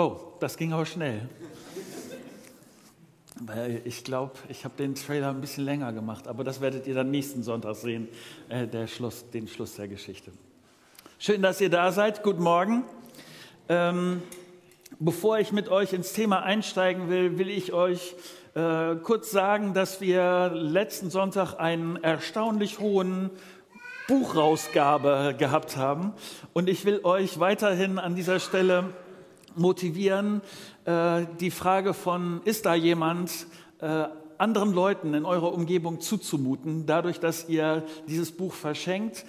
Oh, das ging aber schnell. Weil ich glaube, ich habe den Trailer ein bisschen länger gemacht, aber das werdet ihr dann nächsten Sonntag sehen, äh, der Schluss, den Schluss der Geschichte. Schön, dass ihr da seid. Guten Morgen. Ähm, bevor ich mit euch ins Thema einsteigen will, will ich euch äh, kurz sagen, dass wir letzten Sonntag einen erstaunlich hohen Buchrausgabe gehabt haben. Und ich will euch weiterhin an dieser Stelle motivieren, äh, die Frage von, ist da jemand, äh, anderen Leuten in eurer Umgebung zuzumuten, dadurch, dass ihr dieses Buch verschenkt.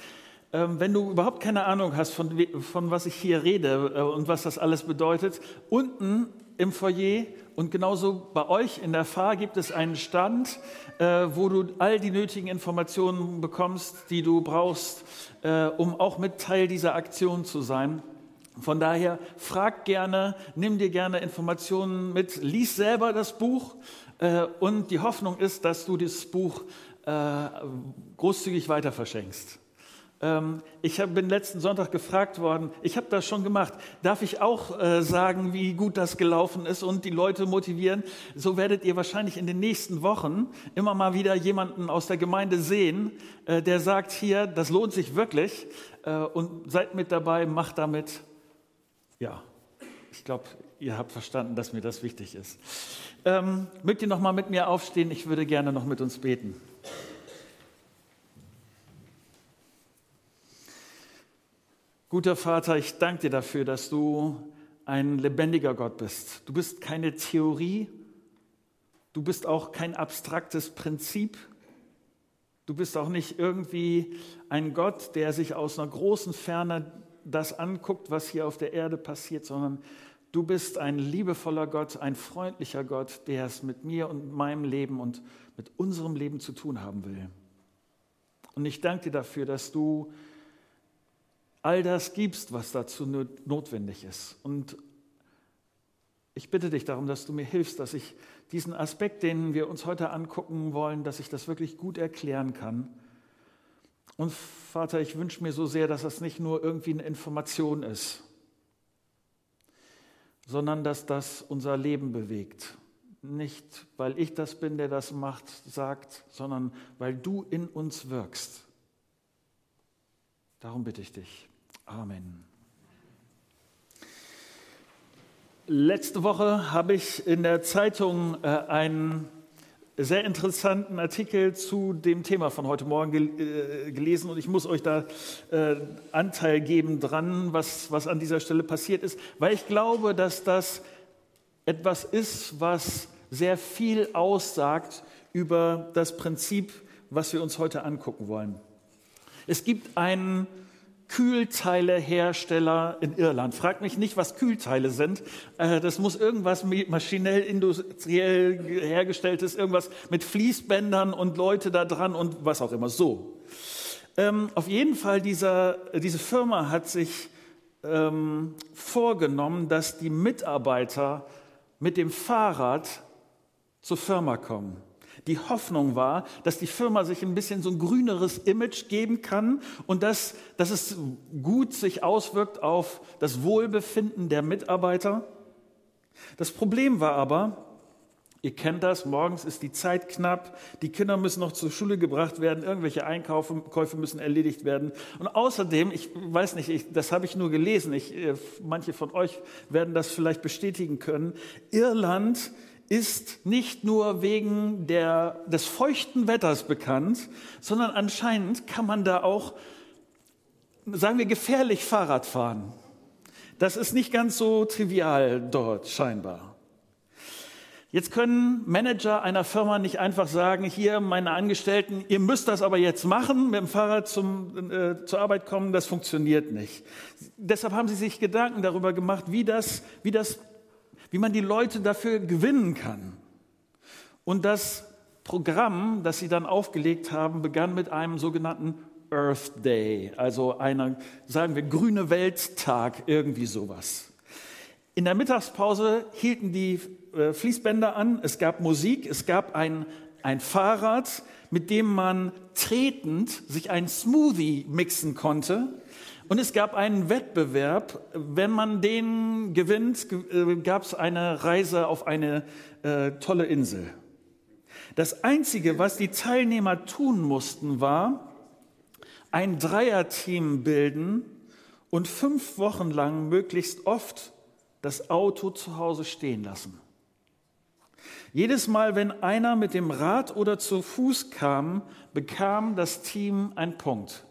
Ähm, wenn du überhaupt keine Ahnung hast, von, von was ich hier rede äh, und was das alles bedeutet, unten im Foyer und genauso bei euch in der Fahr gibt es einen Stand, wo du all die nötigen Informationen bekommst, die du brauchst, um auch mit Teil dieser Aktion zu sein. Von daher frag gerne, nimm dir gerne Informationen mit, lies selber das Buch äh, und die Hoffnung ist, dass du das Buch äh, großzügig weiter verschenkst. Ähm, ich bin letzten Sonntag gefragt worden, ich habe das schon gemacht, darf ich auch äh, sagen, wie gut das gelaufen ist und die Leute motivieren? So werdet ihr wahrscheinlich in den nächsten Wochen immer mal wieder jemanden aus der Gemeinde sehen, äh, der sagt hier, das lohnt sich wirklich äh, und seid mit dabei, macht damit ja, ich glaube, ihr habt verstanden, dass mir das wichtig ist. Ähm, mögt ihr noch mal mit mir aufstehen? Ich würde gerne noch mit uns beten. Guter Vater, ich danke dir dafür, dass du ein lebendiger Gott bist. Du bist keine Theorie, du bist auch kein abstraktes Prinzip, du bist auch nicht irgendwie ein Gott, der sich aus einer großen Ferne das anguckt, was hier auf der Erde passiert, sondern du bist ein liebevoller Gott, ein freundlicher Gott, der es mit mir und meinem Leben und mit unserem Leben zu tun haben will. Und ich danke dir dafür, dass du all das gibst, was dazu notwendig ist. Und ich bitte dich darum, dass du mir hilfst, dass ich diesen Aspekt, den wir uns heute angucken wollen, dass ich das wirklich gut erklären kann und Vater, ich wünsche mir so sehr, dass das nicht nur irgendwie eine Information ist, sondern dass das unser Leben bewegt. Nicht, weil ich das bin, der das macht, sagt, sondern weil du in uns wirkst. Darum bitte ich dich. Amen. Letzte Woche habe ich in der Zeitung äh, einen sehr interessanten Artikel zu dem Thema von heute Morgen gel äh, gelesen und ich muss euch da äh, Anteil geben dran, was, was an dieser Stelle passiert ist, weil ich glaube, dass das etwas ist, was sehr viel aussagt über das Prinzip, was wir uns heute angucken wollen. Es gibt einen Kühlteilehersteller in Irland. Fragt mich nicht, was Kühlteile sind. Äh, das muss irgendwas maschinell, industriell hergestelltes, irgendwas mit Fließbändern und Leute da dran und was auch immer. So. Ähm, auf jeden Fall, dieser, diese Firma hat sich ähm, vorgenommen, dass die Mitarbeiter mit dem Fahrrad zur Firma kommen. Die Hoffnung war, dass die Firma sich ein bisschen so ein grüneres Image geben kann und dass, dass es gut sich auswirkt auf das Wohlbefinden der Mitarbeiter. Das Problem war aber, Ihr kennt das, morgens ist die Zeit knapp, die Kinder müssen noch zur Schule gebracht werden, irgendwelche Einkäufe müssen erledigt werden. Und außerdem, ich weiß nicht, ich, das habe ich nur gelesen, ich, äh, manche von euch werden das vielleicht bestätigen können, Irland ist nicht nur wegen der, des feuchten Wetters bekannt, sondern anscheinend kann man da auch, sagen wir, gefährlich Fahrrad fahren. Das ist nicht ganz so trivial dort scheinbar. Jetzt können Manager einer Firma nicht einfach sagen, hier meine Angestellten, ihr müsst das aber jetzt machen, mit dem Fahrrad zum, äh, zur Arbeit kommen, das funktioniert nicht. Deshalb haben sie sich Gedanken darüber gemacht, wie das, wie das wie man die Leute dafür gewinnen kann. Und das Programm, das sie dann aufgelegt haben, begann mit einem sogenannten Earth Day, also einer, sagen wir, grüne Welttag, irgendwie sowas. In der Mittagspause hielten die äh, Fließbänder an, es gab Musik, es gab ein, ein Fahrrad, mit dem man tretend sich ein Smoothie mixen konnte Und es gab einen Wettbewerb. Wenn man den gewinnt, äh, gab es eine Reise auf eine äh, tolle Insel. Das Einzige, was die Teilnehmer tun mussten, war ein Dreierteam bilden und fünf Wochen lang möglichst oft das Auto zu Hause stehen lassen. Jedes Mal, wenn einer mit dem Rad oder zu Fuß kam, bekam das Team einen Punkt.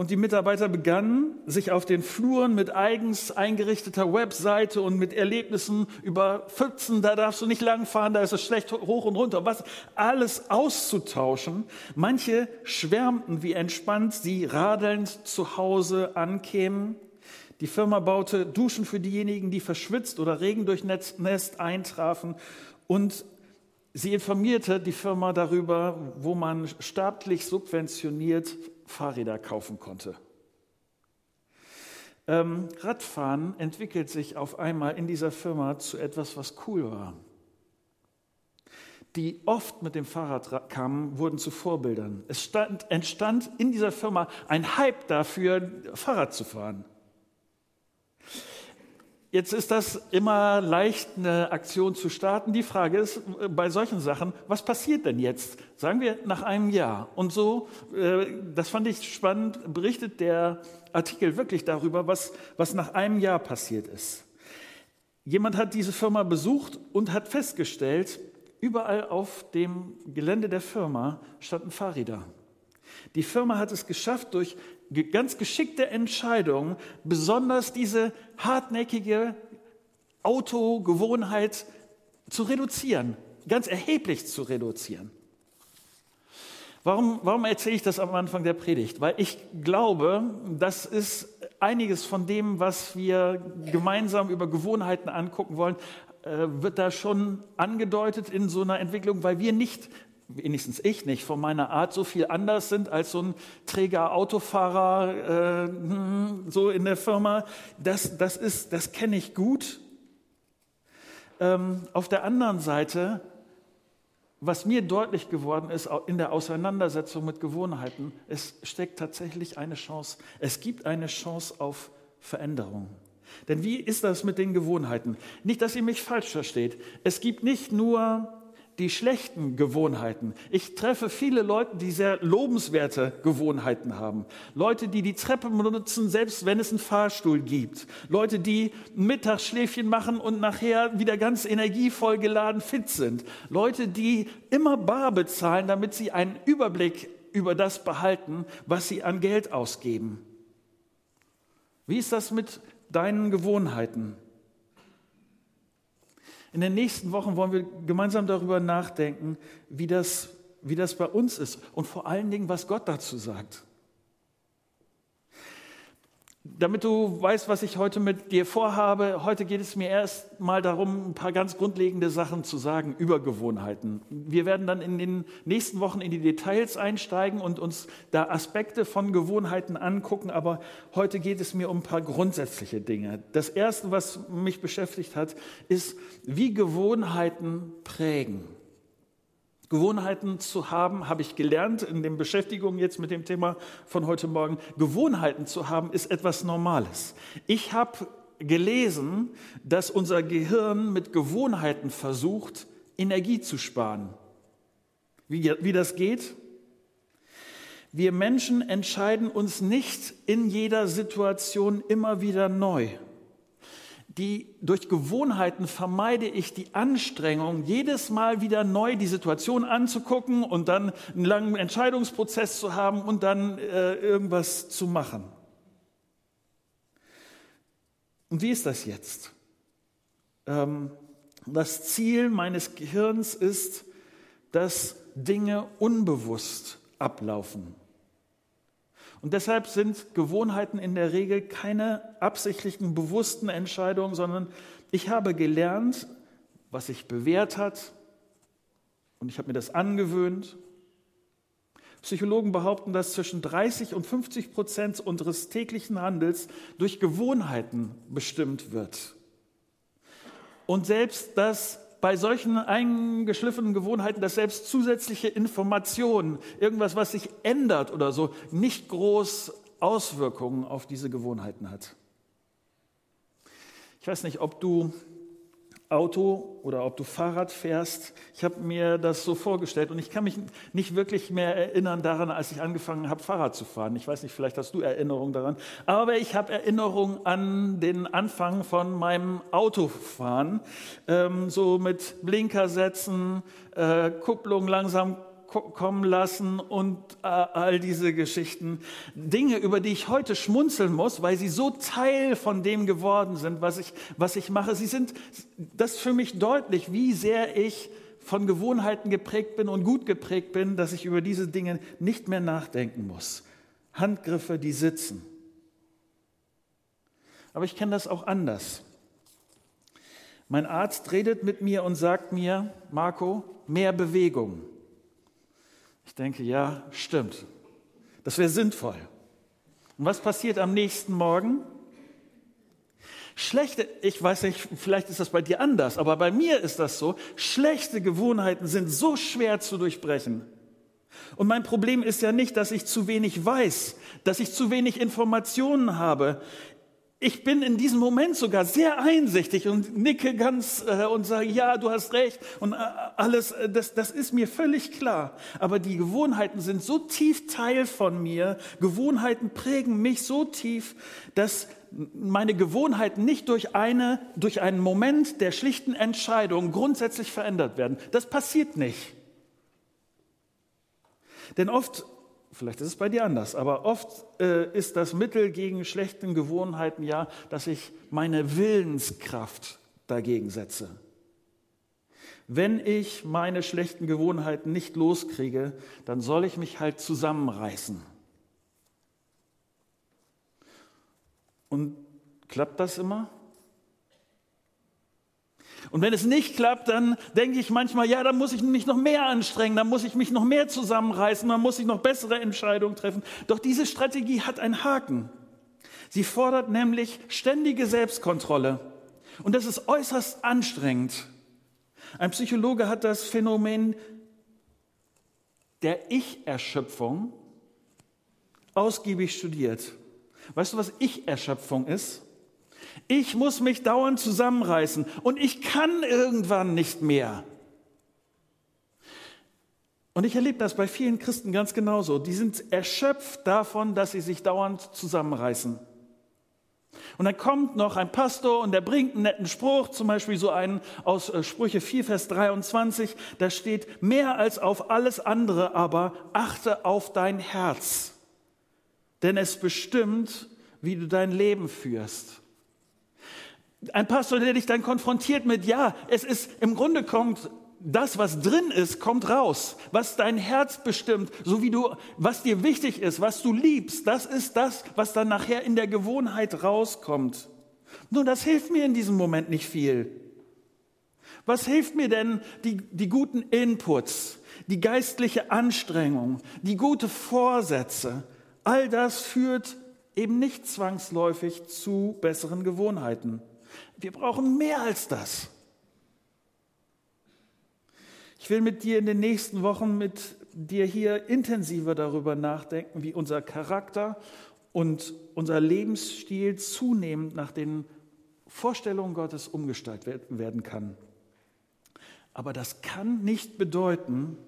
Und die Mitarbeiter begannen, sich auf den Fluren mit eigens eingerichteter Webseite und mit Erlebnissen über Pfützen, da darfst du nicht langfahren, da ist es schlecht hoch und runter, was alles auszutauschen. Manche schwärmten, wie entspannt sie radelnd zu Hause ankämen. Die Firma baute Duschen für diejenigen, die verschwitzt oder Regen durchnässt eintrafen. Und sie informierte die Firma darüber, wo man staatlich subventioniert Fahrräder kaufen konnte. Ähm, Radfahren entwickelt sich auf einmal in dieser Firma zu etwas, was cool war. Die oft mit dem Fahrrad kamen, wurden zu Vorbildern. Es stand, entstand in dieser Firma ein Hype dafür, Fahrrad zu fahren. Jetzt ist das immer leicht, eine Aktion zu starten. Die Frage ist äh, bei solchen Sachen, was passiert denn jetzt? Sagen wir nach einem Jahr. Und so, äh, das fand ich spannend, berichtet der Artikel wirklich darüber, was, was nach einem Jahr passiert ist. Jemand hat diese Firma besucht und hat festgestellt, überall auf dem Gelände der Firma standen Fahrräder. Die Firma hat es geschafft, durch ganz geschickte Entscheidungen besonders diese hartnäckige Autogewohnheit zu reduzieren, ganz erheblich zu reduzieren. Warum, warum erzähle ich das am Anfang der Predigt? Weil ich glaube, das ist einiges von dem, was wir gemeinsam über Gewohnheiten angucken wollen, äh, wird da schon angedeutet in so einer Entwicklung, weil wir nicht wenigstens ich nicht, von meiner Art so viel anders sind als so ein träger Autofahrer äh, hm, so in der Firma. Das, das, ist, das kenne ich gut. Ähm, auf der anderen Seite, was mir deutlich geworden ist in der Auseinandersetzung mit Gewohnheiten, es steckt tatsächlich eine Chance. Es gibt eine Chance auf Veränderung. Denn wie ist das mit den Gewohnheiten? Nicht, dass ihr mich falsch versteht. Es gibt nicht nur die schlechten Gewohnheiten. Ich treffe viele Leute, die sehr lobenswerte Gewohnheiten haben. Leute, die die Treppe benutzen, selbst wenn es einen Fahrstuhl gibt. Leute, die Mittagsschläfchen machen und nachher wieder ganz energievoll geladen fit sind. Leute, die immer bar bezahlen, damit sie einen Überblick über das behalten, was sie an Geld ausgeben. Wie ist das mit deinen Gewohnheiten? In den nächsten Wochen wollen wir gemeinsam darüber nachdenken, wie das, wie das bei uns ist und vor allen Dingen, was Gott dazu sagt. Damit du weißt, was ich heute mit dir vorhabe, heute geht es mir erst mal darum, ein paar ganz grundlegende Sachen zu sagen über Gewohnheiten. Wir werden dann in den nächsten Wochen in die Details einsteigen und uns da Aspekte von Gewohnheiten angucken, aber heute geht es mir um ein paar grundsätzliche Dinge. Das erste, was mich beschäftigt hat, ist, wie Gewohnheiten prägen. Gewohnheiten zu haben, habe ich gelernt in den Beschäftigungen jetzt mit dem Thema von heute Morgen. Gewohnheiten zu haben ist etwas Normales. Ich habe gelesen, dass unser Gehirn mit Gewohnheiten versucht, Energie zu sparen. Wie, wie das geht? Wir Menschen entscheiden uns nicht in jeder Situation immer wieder neu die durch Gewohnheiten vermeide ich die Anstrengung, jedes Mal wieder neu die Situation anzugucken und dann einen langen Entscheidungsprozess zu haben und dann äh, irgendwas zu machen. Und wie ist das jetzt? Ähm, das Ziel meines Gehirns ist, dass Dinge unbewusst ablaufen. Und deshalb sind Gewohnheiten in der Regel keine absichtlichen, bewussten Entscheidungen, sondern ich habe gelernt, was sich bewährt hat und ich habe mir das angewöhnt. Psychologen behaupten, dass zwischen 30 und 50 Prozent unseres täglichen Handels durch Gewohnheiten bestimmt wird. Und selbst das bei solchen eingeschliffenen Gewohnheiten, dass selbst zusätzliche Informationen, irgendwas, was sich ändert oder so, nicht groß Auswirkungen auf diese Gewohnheiten hat. Ich weiß nicht, ob du Auto oder ob du Fahrrad fährst. Ich habe mir das so vorgestellt und ich kann mich nicht wirklich mehr erinnern daran, als ich angefangen habe, Fahrrad zu fahren. Ich weiß nicht, vielleicht hast du Erinnerungen daran, aber ich habe Erinnerungen an den Anfang von meinem Autofahren, ähm, so mit Blinkersätzen, äh, Kupplung langsam kommen lassen und äh, all diese Geschichten. Dinge, über die ich heute schmunzeln muss, weil sie so Teil von dem geworden sind, was ich, was ich mache. Sie sind das für mich deutlich, wie sehr ich von Gewohnheiten geprägt bin und gut geprägt bin, dass ich über diese Dinge nicht mehr nachdenken muss. Handgriffe, die sitzen. Aber ich kenne das auch anders. Mein Arzt redet mit mir und sagt mir, Marco, mehr Bewegung. Ich denke, ja, stimmt. Das wäre sinnvoll. Und was passiert am nächsten Morgen? Schlechte, ich weiß nicht, vielleicht ist das bei dir anders, aber bei mir ist das so, schlechte Gewohnheiten sind so schwer zu durchbrechen. Und mein Problem ist ja nicht, dass ich zu wenig weiß, dass ich zu wenig Informationen habe ich bin in diesem Moment sogar sehr einsichtig und nicke ganz äh, und sage, ja, du hast recht und äh, alles, äh, das, das ist mir völlig klar. Aber die Gewohnheiten sind so tief Teil von mir, Gewohnheiten prägen mich so tief, dass meine Gewohnheiten nicht durch, eine, durch einen Moment der schlichten Entscheidung grundsätzlich verändert werden. Das passiert nicht. Denn oft Vielleicht ist es bei dir anders, aber oft äh, ist das Mittel gegen schlechten Gewohnheiten ja, dass ich meine Willenskraft dagegen setze. Wenn ich meine schlechten Gewohnheiten nicht loskriege, dann soll ich mich halt zusammenreißen. Und klappt das immer? Und wenn es nicht klappt, dann denke ich manchmal, ja, dann muss ich mich noch mehr anstrengen, dann muss ich mich noch mehr zusammenreißen, dann muss ich noch bessere Entscheidungen treffen. Doch diese Strategie hat einen Haken. Sie fordert nämlich ständige Selbstkontrolle. Und das ist äußerst anstrengend. Ein Psychologe hat das Phänomen der Ich-Erschöpfung ausgiebig studiert. Weißt du, was Ich-Erschöpfung ist? Ich muss mich dauernd zusammenreißen und ich kann irgendwann nicht mehr. Und ich erlebe das bei vielen Christen ganz genauso. Die sind erschöpft davon, dass sie sich dauernd zusammenreißen. Und dann kommt noch ein Pastor und der bringt einen netten Spruch, zum Beispiel so einen aus äh, Sprüche 4, Vers 23. Da steht, mehr als auf alles andere aber achte auf dein Herz, denn es bestimmt, wie du dein Leben führst. Ein Pastor, der dich dann konfrontiert mit, ja, es ist im Grunde kommt das, was drin ist, kommt raus. Was dein Herz bestimmt, so wie du, was dir wichtig ist, was du liebst, das ist das, was dann nachher in der Gewohnheit rauskommt. Nun, das hilft mir in diesem Moment nicht viel. Was hilft mir denn die, die guten Inputs, die geistliche Anstrengung, die gute Vorsätze? All das führt eben nicht zwangsläufig zu besseren Gewohnheiten. Wir brauchen mehr als das. Ich will mit dir in den nächsten Wochen mit dir hier intensiver darüber nachdenken, wie unser Charakter und unser Lebensstil zunehmend nach den Vorstellungen Gottes umgestaltet werden kann. Aber das kann nicht bedeuten,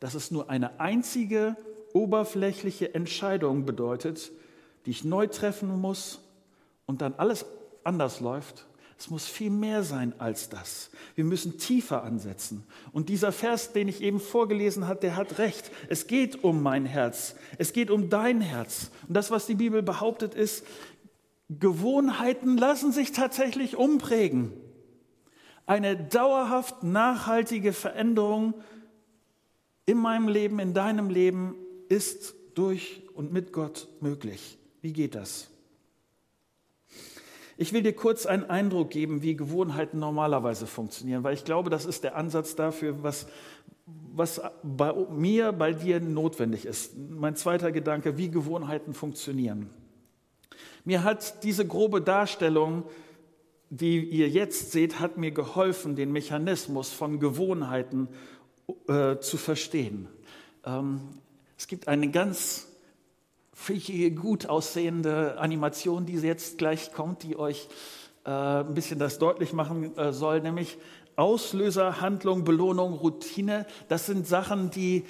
dass es nur eine einzige oberflächliche Entscheidung bedeutet, die ich neu treffen muss und dann alles anders läuft. Es muss viel mehr sein als das. Wir müssen tiefer ansetzen. Und dieser Vers, den ich eben vorgelesen habe, der hat recht. Es geht um mein Herz. Es geht um dein Herz. Und das, was die Bibel behauptet, ist, Gewohnheiten lassen sich tatsächlich umprägen. Eine dauerhaft nachhaltige Veränderung in meinem Leben, in deinem Leben ist durch und mit Gott möglich. Wie geht das? Ich will dir kurz einen Eindruck geben, wie Gewohnheiten normalerweise funktionieren, weil ich glaube, das ist der Ansatz dafür, was, was bei mir, bei dir notwendig ist. Mein zweiter Gedanke, wie Gewohnheiten funktionieren. Mir hat diese grobe Darstellung die ihr jetzt seht, hat mir geholfen, den Mechanismus von Gewohnheiten äh, zu verstehen. Ähm, es gibt eine ganz fähige, gut aussehende Animation, die jetzt gleich kommt, die euch äh, ein bisschen das deutlich machen äh, soll, nämlich Auslöser, Handlung, Belohnung, Routine. Das sind Sachen, die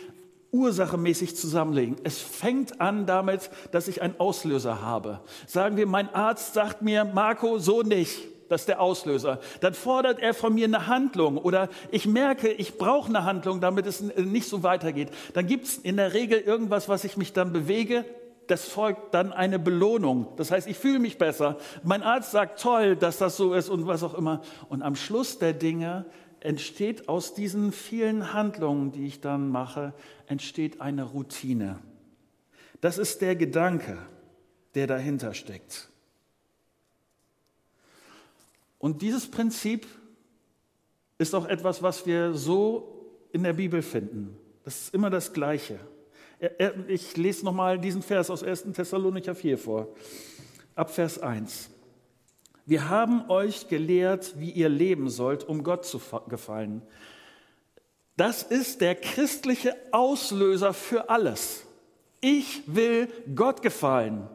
ursachenmäßig zusammenlegen. Es fängt an damit, dass ich einen Auslöser habe. Sagen wir, mein Arzt sagt mir, Marco, so nicht. Das ist der Auslöser. Dann fordert er von mir eine Handlung oder ich merke, ich brauche eine Handlung, damit es nicht so weitergeht. Dann gibt es in der Regel irgendwas, was ich mich dann bewege. Das folgt dann eine Belohnung. Das heißt, ich fühle mich besser. Mein Arzt sagt, toll, dass das so ist und was auch immer. Und am Schluss der Dinge entsteht aus diesen vielen Handlungen, die ich dann mache, entsteht eine Routine. Das ist der Gedanke, der dahinter steckt. Und dieses Prinzip ist auch etwas, was wir so in der Bibel finden. Das ist immer das Gleiche. Ich lese nochmal diesen Vers aus 1. Thessalonicher 4 vor, ab Vers 1. Wir haben euch gelehrt, wie ihr leben sollt, um Gott zu gefallen. Das ist der christliche Auslöser für alles. Ich will Gott gefallen.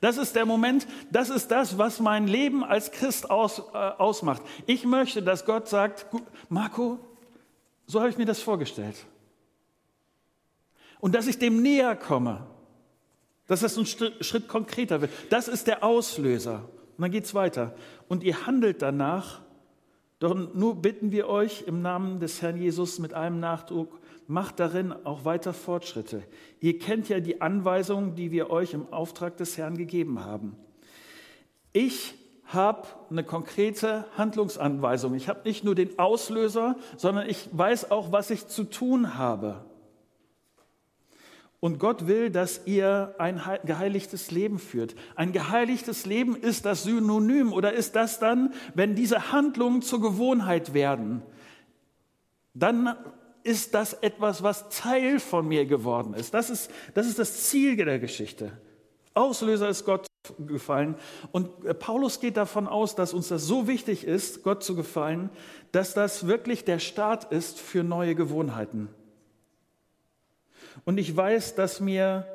Das ist der Moment, das ist das, was mein Leben als Christ aus, äh, ausmacht. Ich möchte, dass Gott sagt, Marco, so habe ich mir das vorgestellt. Und dass ich dem näher komme, dass das ein Schritt konkreter wird. Das ist der Auslöser. Und dann geht es weiter. Und ihr handelt danach, doch nur bitten wir euch im Namen des Herrn Jesus mit allem Nachdruck, macht darin auch weiter Fortschritte. Ihr kennt ja die Anweisungen, die wir euch im Auftrag des Herrn gegeben haben. Ich habe eine konkrete Handlungsanweisung. Ich habe nicht nur den Auslöser, sondern ich weiß auch, was ich zu tun habe. Und Gott will, dass ihr ein geheiligtes Leben führt. Ein geheiligtes Leben ist das Synonym oder ist das dann, wenn diese Handlungen zur Gewohnheit werden, dann ist das etwas, was Teil von mir geworden ist. Das ist das, ist das Ziel der Geschichte. Auslöser ist Gott gefallen. Und äh, Paulus geht davon aus, dass uns das so wichtig ist, Gott zu gefallen, dass das wirklich der Start ist für neue Gewohnheiten. Und ich weiß, dass mir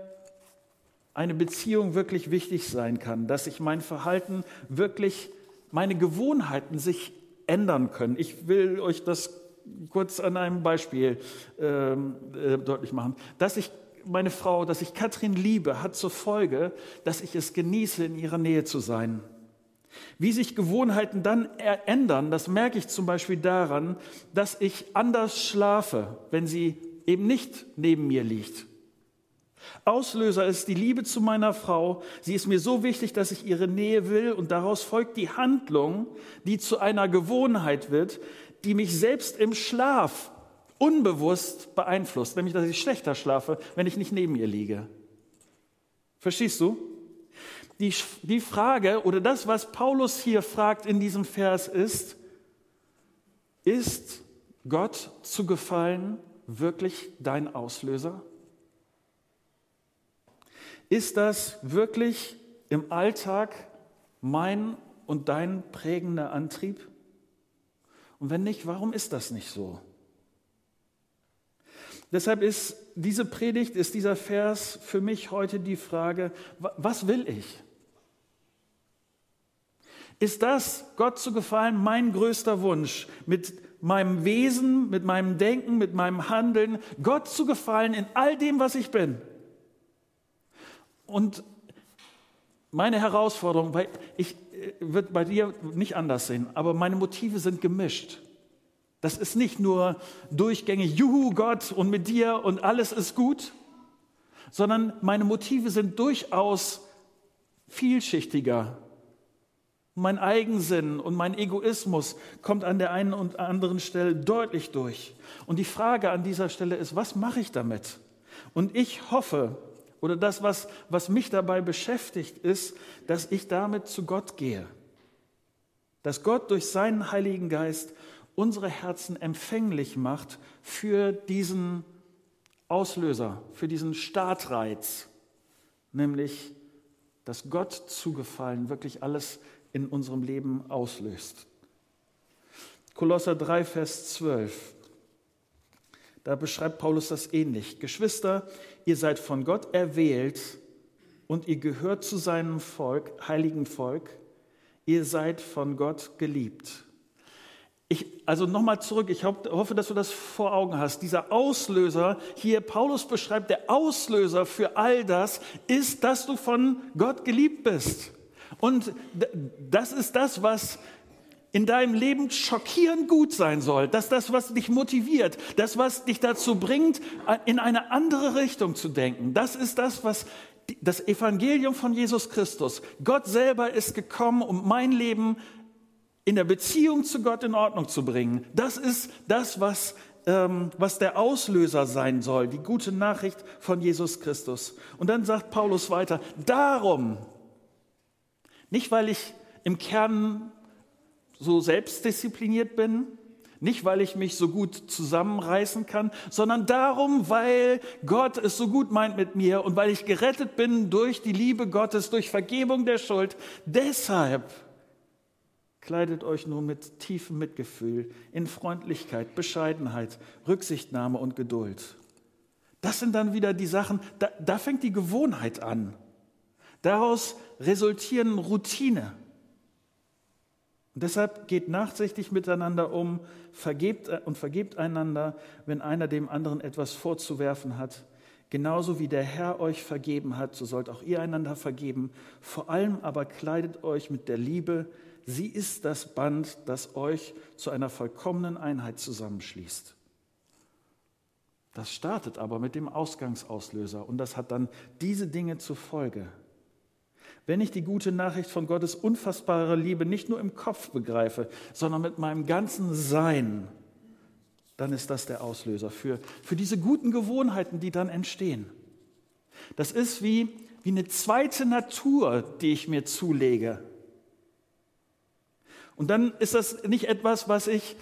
eine Beziehung wirklich wichtig sein kann, dass ich mein Verhalten wirklich, meine Gewohnheiten sich ändern können. Ich will euch das kurz an einem Beispiel ähm, äh, deutlich machen. Dass ich meine Frau, dass ich Katrin liebe, hat zur Folge, dass ich es genieße, in ihrer Nähe zu sein. Wie sich Gewohnheiten dann ändern, das merke ich zum Beispiel daran, dass ich anders schlafe, wenn sie eben nicht neben mir liegt. Auslöser ist die Liebe zu meiner Frau. Sie ist mir so wichtig, dass ich ihre Nähe will und daraus folgt die Handlung, die zu einer Gewohnheit wird, die mich selbst im Schlaf unbewusst beeinflusst, nämlich dass ich schlechter schlafe, wenn ich nicht neben ihr liege. Verstehst du? Die, die Frage oder das, was Paulus hier fragt in diesem Vers ist, ist Gott zu gefallen wirklich dein Auslöser? Ist das wirklich im Alltag mein und dein prägender Antrieb? Und wenn nicht, warum ist das nicht so? Deshalb ist diese Predigt, ist dieser Vers für mich heute die Frage, was will ich? Ist das, Gott zu gefallen, mein größter Wunsch, mit meinem Wesen, mit meinem Denken, mit meinem Handeln, Gott zu gefallen in all dem, was ich bin? Und meine Herausforderung, weil ich äh, wird bei dir nicht anders sehen, aber meine Motive sind gemischt. Das ist nicht nur durchgängig, Juhu Gott und mit dir und alles ist gut, sondern meine Motive sind durchaus vielschichtiger. Mein Eigensinn und mein Egoismus kommt an der einen und anderen Stelle deutlich durch. Und die Frage an dieser Stelle ist, was mache ich damit? Und ich hoffe, oder das, was, was mich dabei beschäftigt, ist, dass ich damit zu Gott gehe. Dass Gott durch seinen Heiligen Geist unsere Herzen empfänglich macht für diesen Auslöser, für diesen Startreiz, nämlich dass Gott zugefallen wirklich alles in unserem Leben auslöst. Kolosser 3, Vers 12. Da beschreibt Paulus das ähnlich. Geschwister, ihr seid von Gott erwählt und ihr gehört zu seinem Volk, heiligen Volk. Ihr seid von Gott geliebt. Ich, also nochmal zurück, ich hoffe, dass du das vor Augen hast. Dieser Auslöser, hier Paulus beschreibt, der Auslöser für all das ist, dass du von Gott geliebt bist. Und das ist das, was in deinem Leben schockierend gut sein soll, dass das, was dich motiviert, das, was dich dazu bringt, in eine andere Richtung zu denken, das ist das, was das Evangelium von Jesus Christus. Gott selber ist gekommen, um mein Leben in der Beziehung zu Gott in Ordnung zu bringen. Das ist das, was, ähm, was der Auslöser sein soll, die gute Nachricht von Jesus Christus. Und dann sagt Paulus weiter, darum, nicht weil ich im Kern so selbstdiszipliniert bin, nicht weil ich mich so gut zusammenreißen kann, sondern darum, weil Gott es so gut meint mit mir und weil ich gerettet bin durch die Liebe Gottes, durch Vergebung der Schuld. Deshalb kleidet euch nur mit tiefem Mitgefühl, in Freundlichkeit, Bescheidenheit, Rücksichtnahme und Geduld. Das sind dann wieder die Sachen, da, da fängt die Gewohnheit an. Daraus resultieren Routine. Und deshalb geht nachsichtig miteinander um, vergebt äh, und vergebt einander, wenn einer dem anderen etwas vorzuwerfen hat. Genauso wie der Herr euch vergeben hat, so sollt auch ihr einander vergeben. Vor allem aber kleidet euch mit der Liebe. Sie ist das Band, das euch zu einer vollkommenen Einheit zusammenschließt. Das startet aber mit dem Ausgangsauslöser und das hat dann diese Dinge zur Folge. Wenn ich die gute Nachricht von Gottes unfassbarer Liebe nicht nur im Kopf begreife, sondern mit meinem ganzen Sein, dann ist das der Auslöser für, für diese guten Gewohnheiten, die dann entstehen. Das ist wie, wie eine zweite Natur, die ich mir zulege. Und dann ist das nicht etwas, was ich,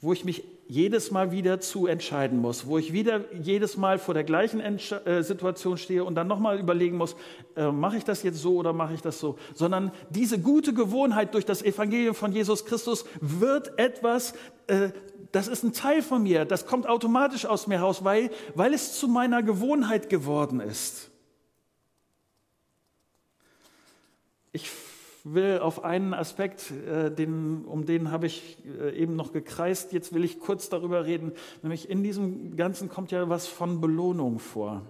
wo ich mich jedes Mal wieder zu entscheiden muss, wo ich wieder jedes Mal vor der gleichen Entsch äh, Situation stehe und dann nochmal überlegen muss, äh, mache ich das jetzt so oder mache ich das so, sondern diese gute Gewohnheit durch das Evangelium von Jesus Christus wird etwas, äh, das ist ein Teil von mir, das kommt automatisch aus mir raus, weil, weil es zu meiner Gewohnheit geworden ist. Ich will auf einen Aspekt, äh, den, um den habe ich äh, eben noch gekreist, jetzt will ich kurz darüber reden, nämlich in diesem Ganzen kommt ja was von Belohnung vor.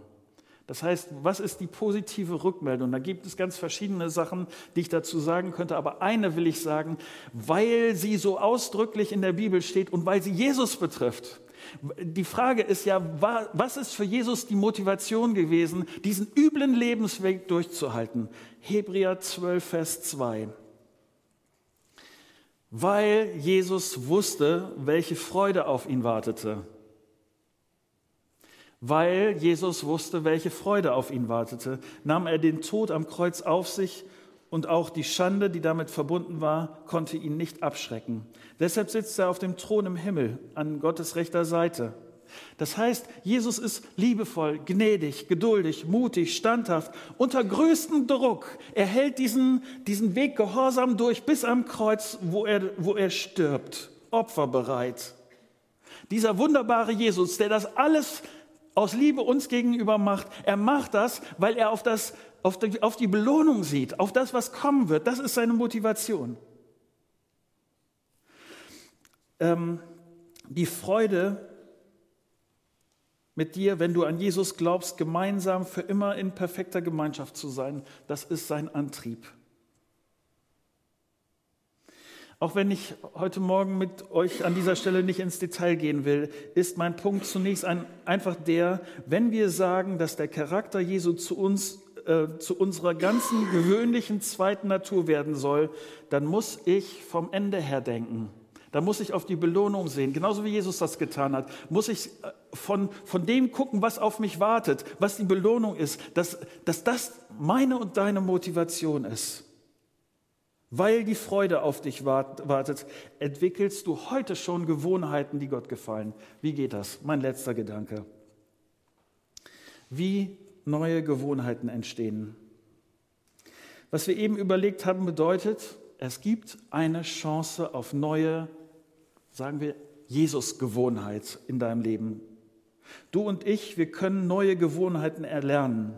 Das heißt, was ist die positive Rückmeldung? Da gibt es ganz verschiedene Sachen, die ich dazu sagen könnte, aber eine will ich sagen, weil sie so ausdrücklich in der Bibel steht und weil sie Jesus betrifft. Die Frage ist ja, was ist für Jesus die Motivation gewesen, diesen üblen Lebensweg durchzuhalten? Hebräer 12, Vers 2. Weil Jesus wusste, welche Freude auf ihn wartete. Weil Jesus wusste, welche Freude auf ihn wartete, nahm er den Tod am Kreuz auf sich und auch die Schande, die damit verbunden war, konnte ihn nicht abschrecken. Deshalb sitzt er auf dem Thron im Himmel an Gottes rechter Seite. Das heißt, Jesus ist liebevoll, gnädig, geduldig, mutig, standhaft, unter größtem Druck. Er hält diesen, diesen Weg gehorsam durch bis am Kreuz, wo er, wo er stirbt, opferbereit. Dieser wunderbare Jesus, der das alles aus Liebe uns gegenüber macht, er macht das, weil er auf das auf die, auf die Belohnung sieht, auf das, was kommen wird. Das ist seine Motivation. Ähm, die Freude mit dir, wenn du an Jesus glaubst, gemeinsam für immer in perfekter Gemeinschaft zu sein, das ist sein Antrieb. Auch wenn ich heute Morgen mit euch an dieser Stelle nicht ins Detail gehen will, ist mein Punkt zunächst ein, einfach der, wenn wir sagen, dass der Charakter Jesu zu uns äh, zu unserer ganzen gewöhnlichen zweiten Natur werden soll, dann muss ich vom Ende her denken. Da muss ich auf die Belohnung sehen, genauso wie Jesus das getan hat. Muss ich äh, von, von dem gucken, was auf mich wartet, was die Belohnung ist, dass, dass das meine und deine Motivation ist. Weil die Freude auf dich wartet, entwickelst du heute schon Gewohnheiten, die Gott gefallen. Wie geht das? Mein letzter Gedanke. Wie neue Gewohnheiten entstehen. Was wir eben überlegt haben, bedeutet, es gibt eine Chance auf neue, sagen wir, Jesus-Gewohnheit in deinem Leben. Du und ich, wir können neue Gewohnheiten erlernen.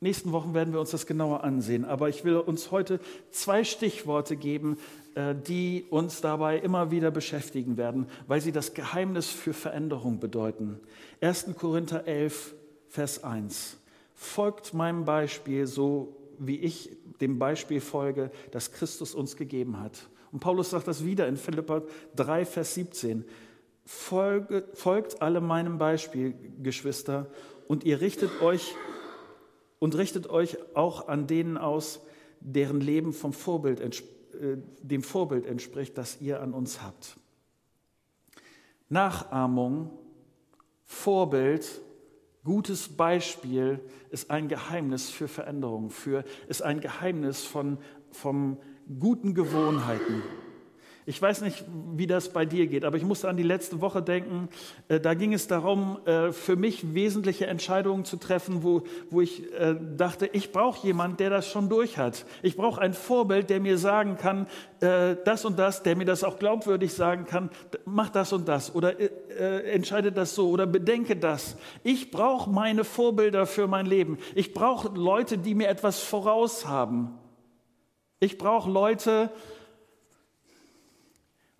Nächsten Wochen werden wir uns das genauer ansehen, aber ich will uns heute zwei Stichworte geben, äh, die uns dabei immer wieder beschäftigen werden, weil sie das Geheimnis für Veränderung bedeuten. 1. Korinther 11, Vers 1. Folgt meinem Beispiel, so wie ich dem Beispiel folge, das Christus uns gegeben hat. Und Paulus sagt das wieder in Philippa 3, Vers 17. Folge, folgt alle meinem Beispiel, Geschwister, und ihr richtet euch und richtet euch auch an denen aus, deren Leben vom Vorbild, äh, dem Vorbild entspricht, das ihr an uns habt. Nachahmung, Vorbild, gutes Beispiel ist ein Geheimnis für Veränderung, für, ist ein Geheimnis von, von guten Gewohnheiten. Ich weiß nicht, wie das bei dir geht, aber ich musste an die letzte Woche denken. Äh, da ging es darum, äh, für mich wesentliche Entscheidungen zu treffen, wo, wo ich äh, dachte, ich brauche jemanden, der das schon durch hat. Ich brauche ein Vorbild, der mir sagen kann, das und das, der mir das auch glaubwürdig sagen kann, mach das und das oder entscheide das so oder bedenke das. Ich brauche meine Vorbilder für mein Leben. Ich brauche Leute, die mir etwas voraus haben. Ich brauche Leute,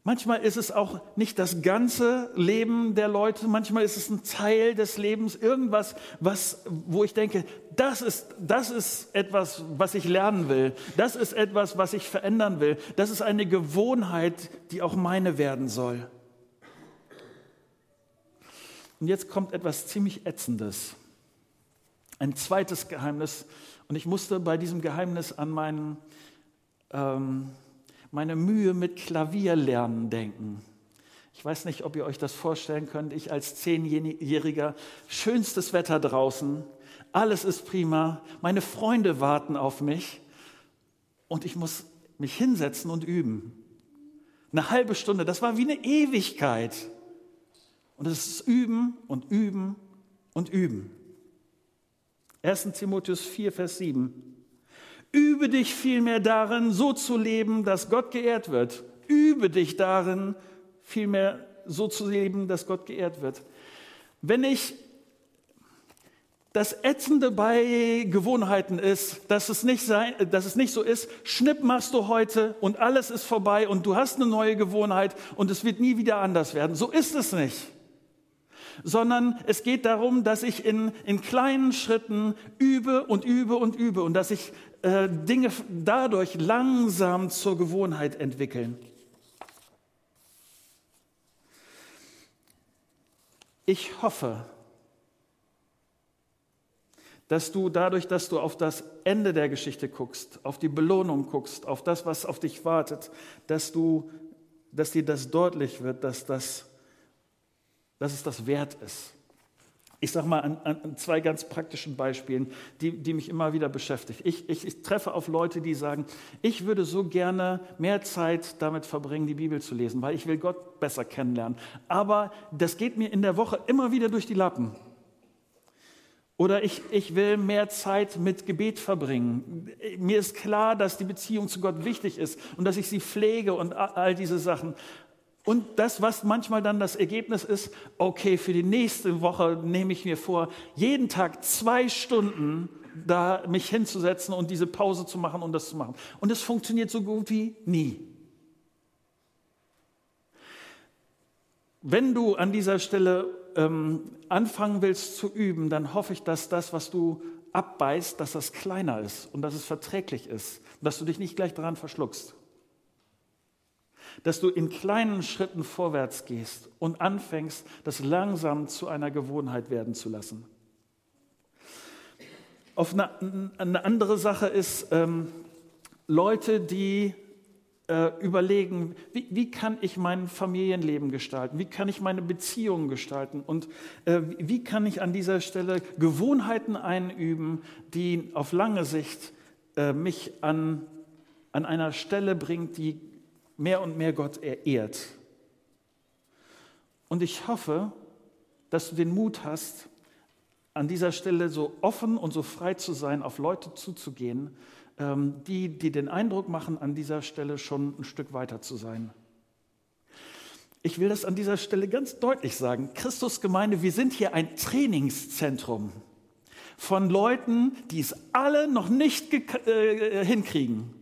Manchmal ist es auch nicht das ganze Leben der Leute, manchmal ist es ein Teil des Lebens, irgendwas, was, wo ich denke, das ist, das ist etwas, was ich lernen will, das ist etwas, was ich verändern will, das ist eine Gewohnheit, die auch meine werden soll. Und jetzt kommt etwas ziemlich Ätzendes, ein zweites Geheimnis. Und ich musste bei diesem Geheimnis an meinen... Ähm, meine Mühe mit Klavierlernen denken. Ich weiß nicht, ob ihr euch das vorstellen könnt. Ich als Zehnjähriger, schönstes Wetter draußen, alles ist prima, meine Freunde warten auf mich und ich muss mich hinsetzen und üben. Eine halbe Stunde, das war wie eine Ewigkeit. Und es ist üben und üben und üben. 1. Timotheus 4, Vers 7. Übe dich vielmehr darin, so zu leben, dass Gott geehrt wird. Übe dich darin, vielmehr so zu leben, dass Gott geehrt wird. Wenn ich das Ätzende bei Gewohnheiten ist, dass es, nicht sein, dass es nicht so ist, schnipp machst du heute und alles ist vorbei und du hast eine neue Gewohnheit und es wird nie wieder anders werden. So ist es nicht. Sondern es geht darum, dass ich in, in kleinen Schritten übe und übe und übe und dass ich äh, Dinge dadurch langsam zur Gewohnheit entwickeln. Ich hoffe, dass du dadurch, dass du auf das Ende der Geschichte guckst, auf die Belohnung guckst, auf das, was auf dich wartet, dass du, dass dir das deutlich wird, dass das, dass es das wert ist. Ich sage mal an, an, zwei ganz praktischen Beispielen, die, die mich immer wieder beschäftigen. Ich, ich, ich, treffe auf Leute, die sagen, ich würde so gerne mehr Zeit damit verbringen, die Bibel zu lesen, weil ich will Gott besser kennenlernen. Aber das geht mir in der Woche immer wieder durch die Lappen. Oder ich, ich will mehr Zeit mit Gebet verbringen. Mir ist klar, dass die Beziehung zu Gott wichtig ist und dass ich sie pflege und all diese Sachen. Und das, was manchmal dann das Ergebnis ist, okay, für die nächste Woche nehme ich mir vor, jeden Tag zwei Stunden da mich hinzusetzen und diese Pause zu machen und das zu machen. Und es funktioniert so gut wie nie. Wenn du an dieser Stelle ähm, anfangen willst zu üben, dann hoffe ich, dass das, was du abbeißt, dass das kleiner ist und dass es verträglich ist dass du dich nicht gleich daran verschluckst dass du in kleinen Schritten vorwärts gehst und anfängst, das langsam zu einer Gewohnheit werden zu lassen. Auf eine, eine andere Sache ist ähm, Leute, die äh, überlegen, wie, wie, kann ich mein Familienleben gestalten, wie kann ich meine Beziehungen gestalten und äh, wie kann ich an dieser Stelle Gewohnheiten einüben, die auf lange Sicht äh, mich an, an einer Stelle bringt, die mehr und mehr Gott erehrt. Und ich hoffe, dass du den Mut hast, an dieser Stelle so offen und so frei zu sein, auf Leute zuzugehen, ähm, die, die den Eindruck machen, an dieser Stelle schon ein Stück weiter zu sein. Ich will das an dieser Stelle ganz deutlich sagen. Christusgemeinde, wir sind hier ein Trainingszentrum von Leuten, die es alle noch nicht äh, hinkriegen.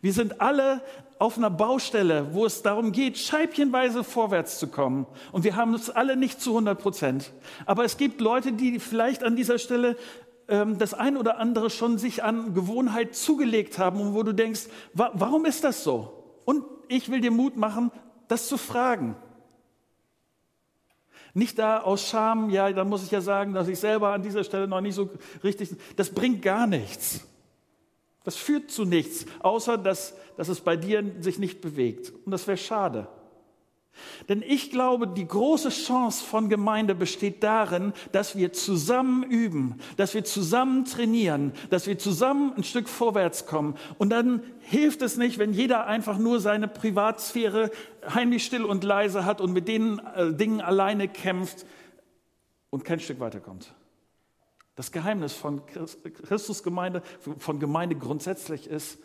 Wir sind alle auf einer Baustelle, wo es darum geht, scheibchenweise vorwärts zu kommen. Und wir haben es alle nicht zu 100 Prozent. Aber es gibt Leute, die vielleicht an dieser Stelle ähm, das ein oder andere schon sich an Gewohnheit zugelegt haben und wo du denkst, wa warum ist das so? Und ich will dir Mut machen, das zu fragen. Nicht da aus Scham, ja, da muss ich ja sagen, dass ich selber an dieser Stelle noch nicht so richtig, das bringt gar nichts. Das führt zu nichts, außer dass, dass es bei dir sich nicht bewegt. Und das wäre schade. Denn ich glaube, die große Chance von Gemeinde besteht darin, dass wir zusammen üben, dass wir zusammen trainieren, dass wir zusammen ein Stück vorwärts kommen. Und dann hilft es nicht, wenn jeder einfach nur seine Privatsphäre heimlich still und leise hat und mit den äh, Dingen alleine kämpft und kein Stück weiterkommt. Das Geheimnis von Christusgemeinde, von Gemeinde grundsätzlich ist,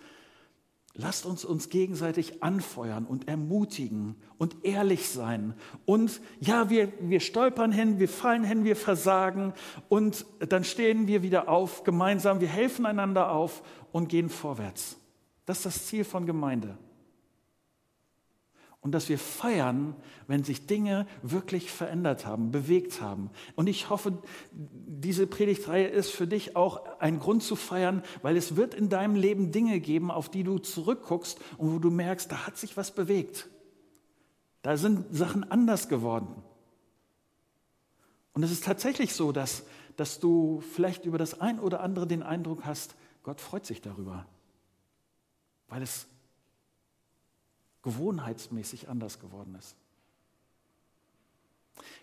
lasst uns uns gegenseitig anfeuern und ermutigen und ehrlich sein. Und ja, wir, wir stolpern hin, wir fallen hin, wir versagen und dann stehen wir wieder auf gemeinsam, wir helfen einander auf und gehen vorwärts. Das ist das Ziel von Gemeinde und dass wir feiern, wenn sich Dinge wirklich verändert haben, bewegt haben. Und ich hoffe, diese Predigtreihe ist für dich auch ein Grund zu feiern, weil es wird in deinem Leben Dinge geben, auf die du zurückguckst und wo du merkst, da hat sich was bewegt. Da sind Sachen anders geworden. Und es ist tatsächlich so, dass, dass du vielleicht über das ein oder andere den Eindruck hast, Gott freut sich darüber, weil es gewohnheitsmäßig anders geworden ist.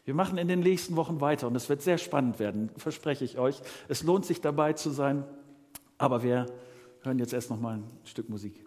Wir machen in den nächsten Wochen weiter und es wird sehr spannend werden, verspreche ich euch. Es lohnt sich dabei zu sein, aber wir hören jetzt erst noch mal ein Stück Musik.